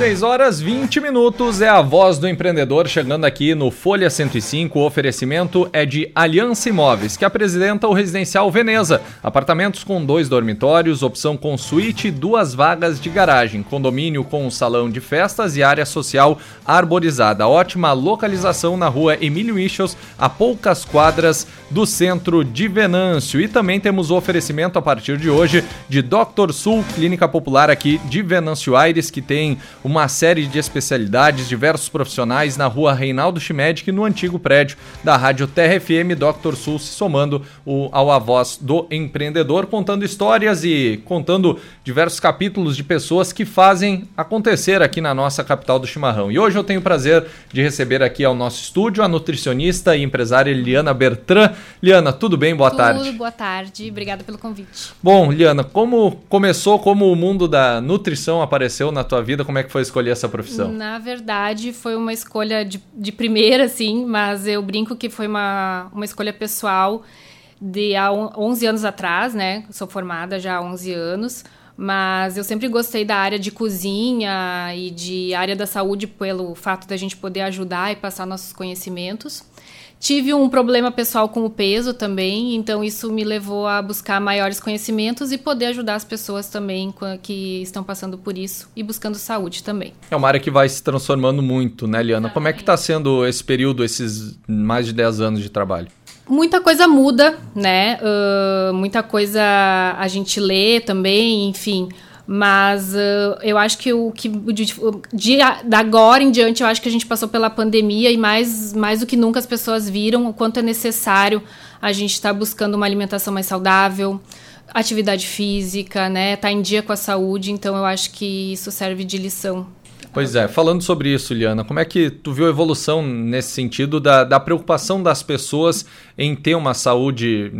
6 horas 20 minutos é a voz do empreendedor chegando aqui no Folha 105. O oferecimento é de Aliança Imóveis, que apresenta o residencial Veneza. Apartamentos com dois dormitórios, opção com suíte e duas vagas de garagem. Condomínio com um salão de festas e área social arborizada. Ótima localização na rua Emílio Ichos, a poucas quadras do centro de Venâncio. E também temos o oferecimento a partir de hoje de Dr. Sul, clínica popular aqui de Venâncio Aires, que tem uma série de especialidades, diversos profissionais na rua Reinaldo Schmedic, no antigo prédio da Rádio Terra FM, Dr. Sul se somando o, ao A Voz do Empreendedor, contando histórias e contando diversos capítulos de pessoas que fazem acontecer aqui na nossa capital do chimarrão. E hoje eu tenho o prazer de receber aqui ao nosso estúdio a nutricionista e empresária Liana Bertrand. Liana, tudo bem? Boa tudo, tarde. Tudo, boa tarde. Obrigada pelo convite. Bom, Liana, como começou, como o mundo da nutrição apareceu na tua vida? Como é que foi escolher essa profissão? Na verdade, foi uma escolha de, de primeira, sim, mas eu brinco que foi uma, uma escolha pessoal de há 11 anos atrás, né? Sou formada já há 11 anos, mas eu sempre gostei da área de cozinha e de área da saúde pelo fato da gente poder ajudar e passar nossos conhecimentos. Tive um problema pessoal com o peso também, então isso me levou a buscar maiores conhecimentos e poder ajudar as pessoas também que estão passando por isso e buscando saúde também. É uma área que vai se transformando muito, né, Liana? Exatamente. Como é que está sendo esse período, esses mais de 10 anos de trabalho? Muita coisa muda, né? Uh, muita coisa a gente lê também, enfim. Mas uh, eu acho que o que de, de, de, agora em diante, eu acho que a gente passou pela pandemia e mais, mais do que nunca as pessoas viram o quanto é necessário a gente estar tá buscando uma alimentação mais saudável, atividade física, né? Tá em dia com a saúde, então eu acho que isso serve de lição Pois é, falando sobre isso, Liana, como é que tu viu a evolução nesse sentido da, da preocupação das pessoas em ter uma saúde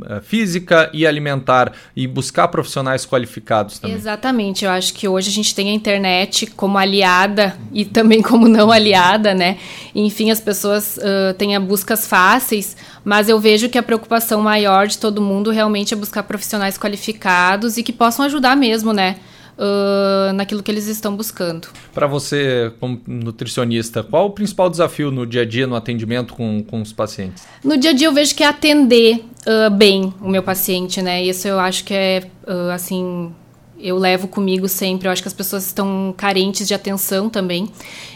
uh, física e alimentar e buscar profissionais qualificados também? Exatamente, eu acho que hoje a gente tem a internet como aliada e também como não aliada, né? Enfim, as pessoas uh, têm buscas fáceis, mas eu vejo que a preocupação maior de todo mundo realmente é buscar profissionais qualificados e que possam ajudar mesmo, né? Uh, naquilo que eles estão buscando. Para você, como nutricionista, qual o principal desafio no dia a dia, no atendimento com, com os pacientes? No dia a dia eu vejo que é atender uh, bem o meu paciente, né? Isso eu acho que é, uh, assim, eu levo comigo sempre. Eu acho que as pessoas estão carentes de atenção também.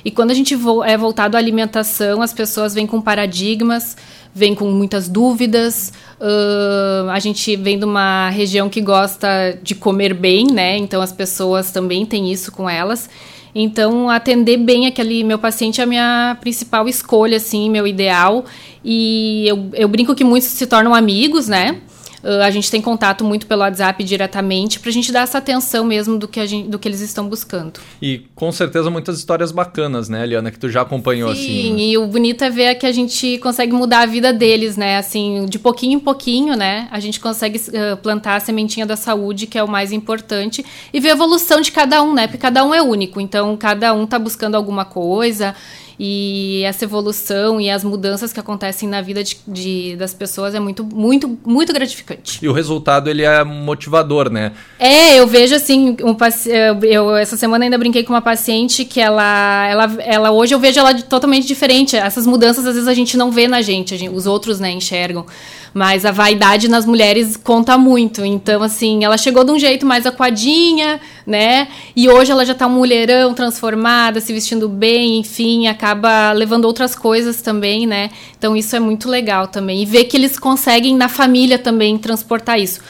E quando a gente vo é voltado à alimentação, as pessoas vêm com paradigmas, vêm com muitas dúvidas. Uh, a gente vem de uma região que gosta de comer bem, né? Então as pessoas também têm isso com elas. Então, atender bem aquele meu paciente é a minha principal escolha, assim, meu ideal. E eu, eu brinco que muitos se tornam amigos, né? Uh, a gente tem contato muito pelo WhatsApp diretamente para a gente dar essa atenção mesmo do que, gente, do que eles estão buscando. E com certeza muitas histórias bacanas, né, Eliana, que tu já acompanhou Sim, assim. Sim, né? e o bonito é ver que a gente consegue mudar a vida deles, né? Assim, de pouquinho em pouquinho, né? A gente consegue uh, plantar a sementinha da saúde, que é o mais importante, e ver a evolução de cada um, né? Porque cada um é único, então cada um tá buscando alguma coisa e essa evolução e as mudanças que acontecem na vida de, de, das pessoas é muito, muito, muito gratificante. E o resultado, ele é motivador, né? É, eu vejo assim, um, eu, essa semana ainda brinquei com uma paciente que ela, ela, ela hoje eu vejo ela totalmente diferente. Essas mudanças, às vezes, a gente não vê na gente, gente os outros, né, enxergam. Mas a vaidade nas mulheres conta muito. Então, assim, ela chegou de um jeito mais aquadinha, né? E hoje ela já tá um mulherão transformada, se vestindo bem, enfim, acaba levando outras coisas também, né? Então, isso é muito legal também. E ver que eles conseguem, na família também, transportar isso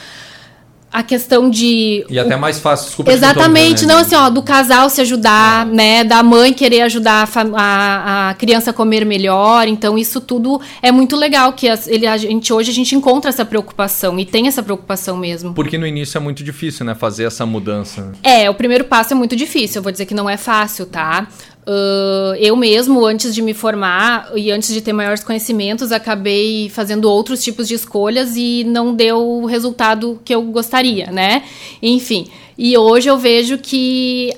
a questão de. E até mais fácil, desculpa. Exatamente, né? não assim, ó, do casal se ajudar, é. né? Da mãe querer ajudar a, a, a, criança a comer melhor. Então, isso tudo é muito legal que as, ele, a gente hoje a gente encontra essa preocupação e tem essa preocupação mesmo. Porque no início é muito difícil, né? Fazer essa mudança. É, o primeiro passo é muito difícil. Eu vou dizer que não é fácil, tá? Uh, eu mesmo, antes de me formar e antes de ter maiores conhecimentos, acabei fazendo outros tipos de escolhas e não deu o resultado que eu gostaria, né? Enfim, e hoje eu vejo que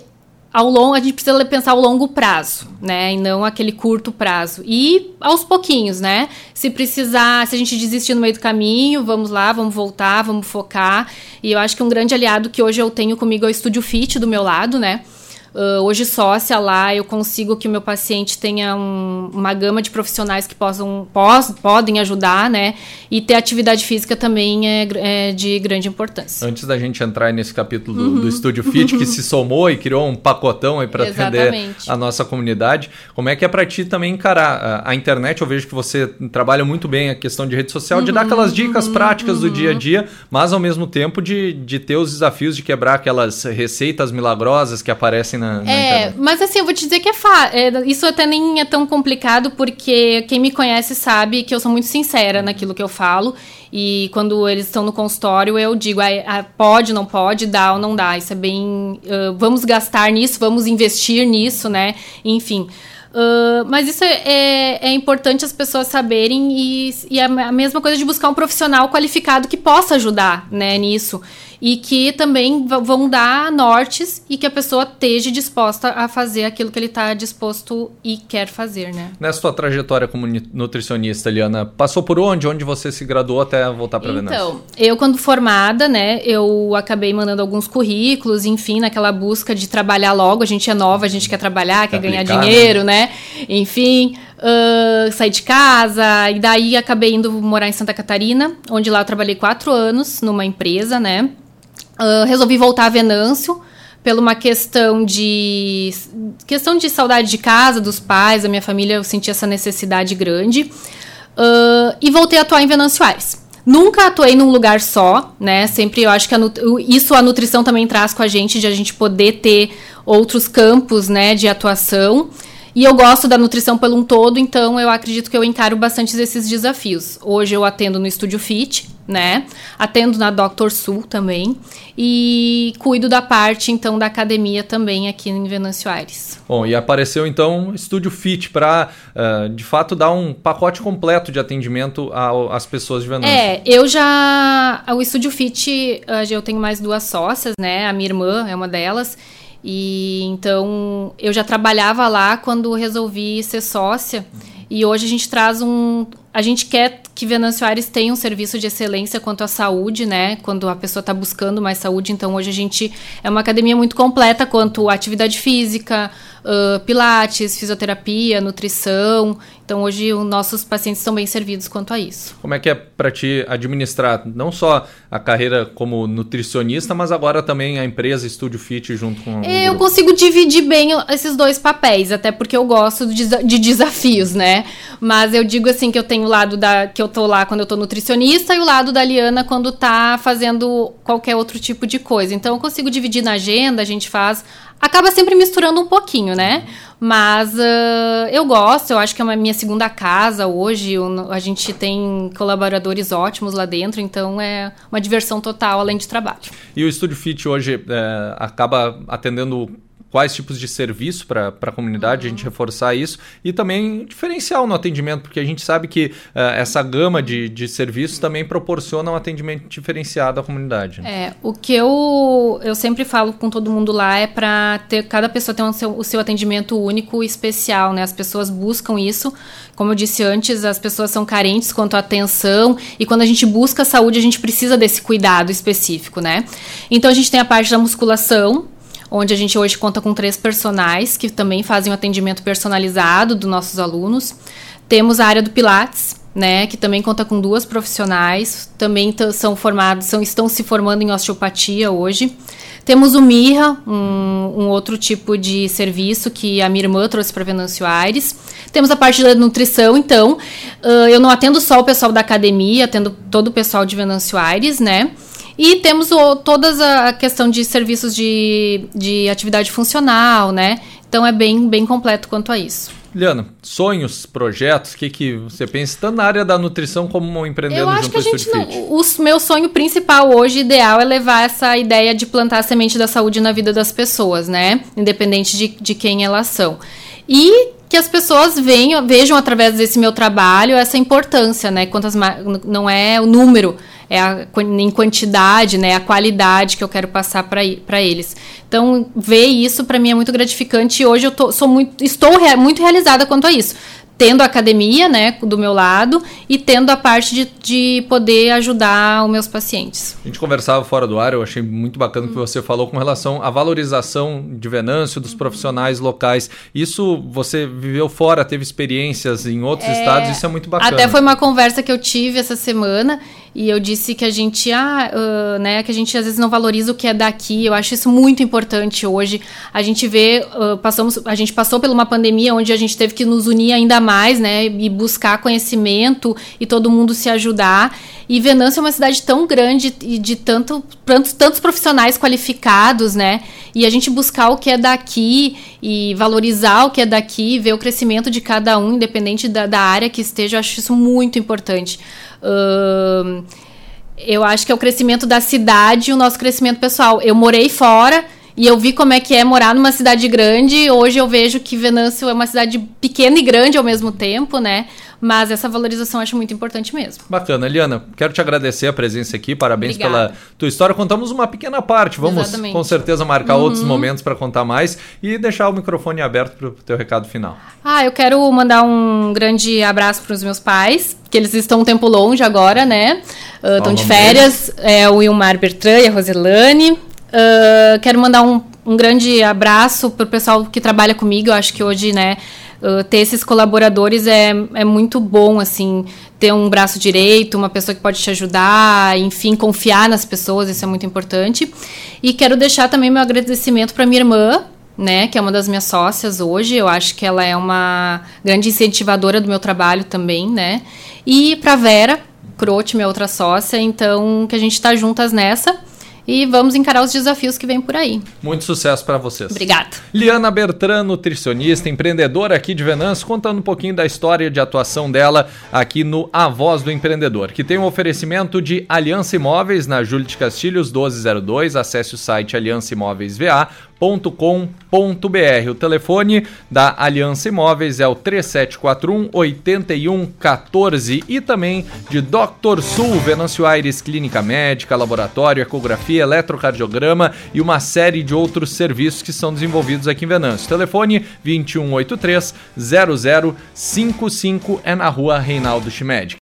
ao longo, a gente precisa pensar ao longo prazo, né? E não aquele curto prazo. E aos pouquinhos, né? Se precisar, se a gente desistir no meio do caminho, vamos lá, vamos voltar, vamos focar. E eu acho que um grande aliado que hoje eu tenho comigo é o Estúdio Fit do meu lado, né? Uh, hoje sócia lá, eu consigo que o meu paciente tenha um, uma gama de profissionais que possam, pos, podem ajudar, né? E ter atividade física também é, é, de grande importância. Antes da gente entrar nesse capítulo do, uhum. do Estúdio Fit, que se somou e criou um pacotão aí para atender a nossa comunidade, como é que é para ti também encarar a, a, internet? Eu vejo que você trabalha muito bem a questão de rede social, uhum, de dar aquelas dicas uhum, práticas do dia a uhum. dia, mas ao mesmo tempo de, de ter os desafios de quebrar aquelas receitas milagrosas que aparecem na, na é, internet. mas assim, eu vou te dizer que é fácil. É, isso até nem é tão complicado, porque quem me conhece sabe que eu sou muito sincera naquilo que eu falo. E quando eles estão no consultório, eu digo, ah, pode, não pode, dá ou não dá. Isso é bem. Uh, vamos gastar nisso, vamos investir nisso, né? Enfim. Uh, mas isso é, é, é, importante as pessoas saberem e, e é a mesma coisa de buscar um profissional qualificado que possa ajudar né, nisso e que também vão dar nortes e que a pessoa esteja disposta a fazer aquilo que ele está disposto e quer fazer, né? Nessa sua trajetória como nutricionista, Eliana, passou por onde? Onde você se graduou até voltar para Venâncio? Então, eu quando formada, né, eu acabei mandando alguns currículos, enfim, naquela busca de trabalhar logo. A gente é nova, a gente quer trabalhar, quer ganhar né? dinheiro, né? né? Enfim, uh, saí de casa e daí acabei indo morar em Santa Catarina, onde lá eu trabalhei quatro anos numa empresa, né? Uh, resolvi voltar a Venâncio por uma questão de questão de saudade de casa, dos pais, da minha família, eu senti essa necessidade grande. Uh, e voltei a atuar em Venâncio Aires. Nunca atuei num lugar só, né? Sempre eu acho que a isso a nutrição também traz com a gente, de a gente poder ter outros campos, né, de atuação. E eu gosto da nutrição pelo um todo, então eu acredito que eu encaro bastante esses desafios. Hoje eu atendo no Estúdio Fit, né? Atendo na Dr. Sul também. E cuido da parte, então, da academia também aqui em Venâncio Aires. Bom, e apareceu, então, o Estúdio Fit para, uh, eh, de fato, dar um pacote completo de atendimento às pessoas de Venâncio. É, eu já... O Estúdio Fit, eu tenho mais duas sócias, né? A minha irmã é uma delas. E então eu já trabalhava lá quando resolvi ser sócia. E hoje a gente traz um. A gente quer que Venâncio Aires tenha um serviço de excelência quanto à saúde, né? Quando a pessoa está buscando mais saúde. Então hoje a gente é uma academia muito completa quanto à atividade física, uh, pilates, fisioterapia, nutrição. Então hoje os nossos pacientes estão bem servidos quanto a isso. Como é que é para ti administrar não só a carreira como nutricionista, mas agora também a empresa Estúdio Fit junto com Eu consigo dividir bem esses dois papéis, até porque eu gosto de, de desafios, né? Mas eu digo assim que eu tenho o lado da que eu tô lá quando eu tô nutricionista e o lado da Liana quando tá fazendo qualquer outro tipo de coisa. Então eu consigo dividir na agenda, a gente faz acaba sempre misturando um pouquinho, né? Mas uh, eu gosto, eu acho que é uma minha segunda casa hoje. a gente tem colaboradores ótimos lá dentro, então é uma diversão total além de trabalho. E o Estúdio Fit hoje é, acaba atendendo quais tipos de serviço para a comunidade, uhum. a gente uhum. reforçar isso e também diferencial no atendimento, porque a gente sabe que uh, essa gama de, de serviços também proporciona um atendimento diferenciado à comunidade. Né? É, o que eu, eu sempre falo com todo mundo lá é para ter cada pessoa ter um seu, o seu atendimento único e especial, né? As pessoas buscam isso. Como eu disse antes, as pessoas são carentes quanto à atenção e quando a gente busca saúde, a gente precisa desse cuidado específico, né? Então a gente tem a parte da musculação, onde a gente hoje conta com três personagens que também fazem o um atendimento personalizado dos nossos alunos. Temos a área do Pilates, né, que também conta com duas profissionais, também são formados, são, estão se formando em osteopatia hoje. Temos o Mirra, um, um, outro tipo de serviço que a minha irmã trouxe para Venâncio Aires. Temos a parte da nutrição, então, uh, eu não atendo só o pessoal da academia, atendo todo o pessoal de Venâncio Aires, né? E temos o, toda a questão de serviços de, de atividade funcional, né? Então é bem, bem completo quanto a isso. Liana, sonhos, projetos, o que, que você pensa tanto na área da nutrição como empreendedor Eu acho que a gente não, o meu sonho principal hoje, ideal, é levar essa ideia de plantar a semente da saúde na vida das pessoas, né? Independente de, de quem elas são. E que as pessoas venham, vejam através desse meu trabalho essa importância, né? Quantas não é o número, é a, em quantidade, né, a qualidade que eu quero passar para eles. Então, ver isso para mim é muito gratificante e hoje eu tô, sou muito, estou rea, muito realizada quanto a isso tendo a academia, né, do meu lado e tendo a parte de, de poder ajudar os meus pacientes. A gente conversava fora do ar, eu achei muito bacana o que você falou com relação à valorização de Venâncio, dos profissionais locais. Isso você viveu fora, teve experiências em outros é, estados, isso é muito bacana. Até foi uma conversa que eu tive essa semana e eu disse que a gente, ah, uh, né, que a gente às vezes não valoriza o que é daqui. Eu acho isso muito importante hoje. A gente vê, uh, passamos, a gente passou por uma pandemia onde a gente teve que nos unir ainda mais, né, e buscar conhecimento e todo mundo se ajudar. E Venâncio é uma cidade tão grande e de tanto, tantos, tantos profissionais qualificados, né? E a gente buscar o que é daqui e valorizar o que é daqui, ver o crescimento de cada um, independente da, da área que esteja, eu acho isso muito importante. Uh, eu acho que é o crescimento da cidade e o nosso crescimento pessoal. Eu morei fora e eu vi como é que é morar numa cidade grande. Hoje eu vejo que Venâncio é uma cidade pequena e grande ao mesmo tempo, né? Mas essa valorização eu acho muito importante mesmo. Bacana. Eliana, quero te agradecer a presença aqui. Parabéns Obrigada. pela tua história. Contamos uma pequena parte. Vamos Exatamente. com certeza marcar uhum. outros momentos para contar mais e deixar o microfone aberto para o teu recado final. Ah, eu quero mandar um grande abraço para os meus pais, que eles estão um tempo longe agora, né? Estão uh, de férias. É o Wilmar Bertrand e a Roselane. Uh, quero mandar um, um grande abraço para o pessoal que trabalha comigo. Eu acho que hoje, né? Uh, ter esses colaboradores é, é muito bom, assim, ter um braço direito, uma pessoa que pode te ajudar, enfim, confiar nas pessoas, isso é muito importante. E quero deixar também meu agradecimento para minha irmã, né, que é uma das minhas sócias hoje. Eu acho que ela é uma grande incentivadora do meu trabalho também, né? E para Vera Crote, minha outra sócia, então que a gente está juntas nessa e vamos encarar os desafios que vêm por aí. Muito sucesso para vocês. Obrigada. Liana Bertrand, nutricionista, empreendedora aqui de Venâncio, contando um pouquinho da história de atuação dela aqui no A Voz do Empreendedor, que tem um oferecimento de Aliança Imóveis na Júlio de Castilhos 1202. Acesse o site aliançaimóveisva.com.br. O telefone da Aliança Imóveis é o 3741 8114 e também de Dr. Sul, Venâncio Aires Clínica Médica, Laboratório, Ecografia eletrocardiograma e uma série de outros serviços que são desenvolvidos aqui em Venâncio. Telefone 2183 0055 é na rua Reinaldo Chimed.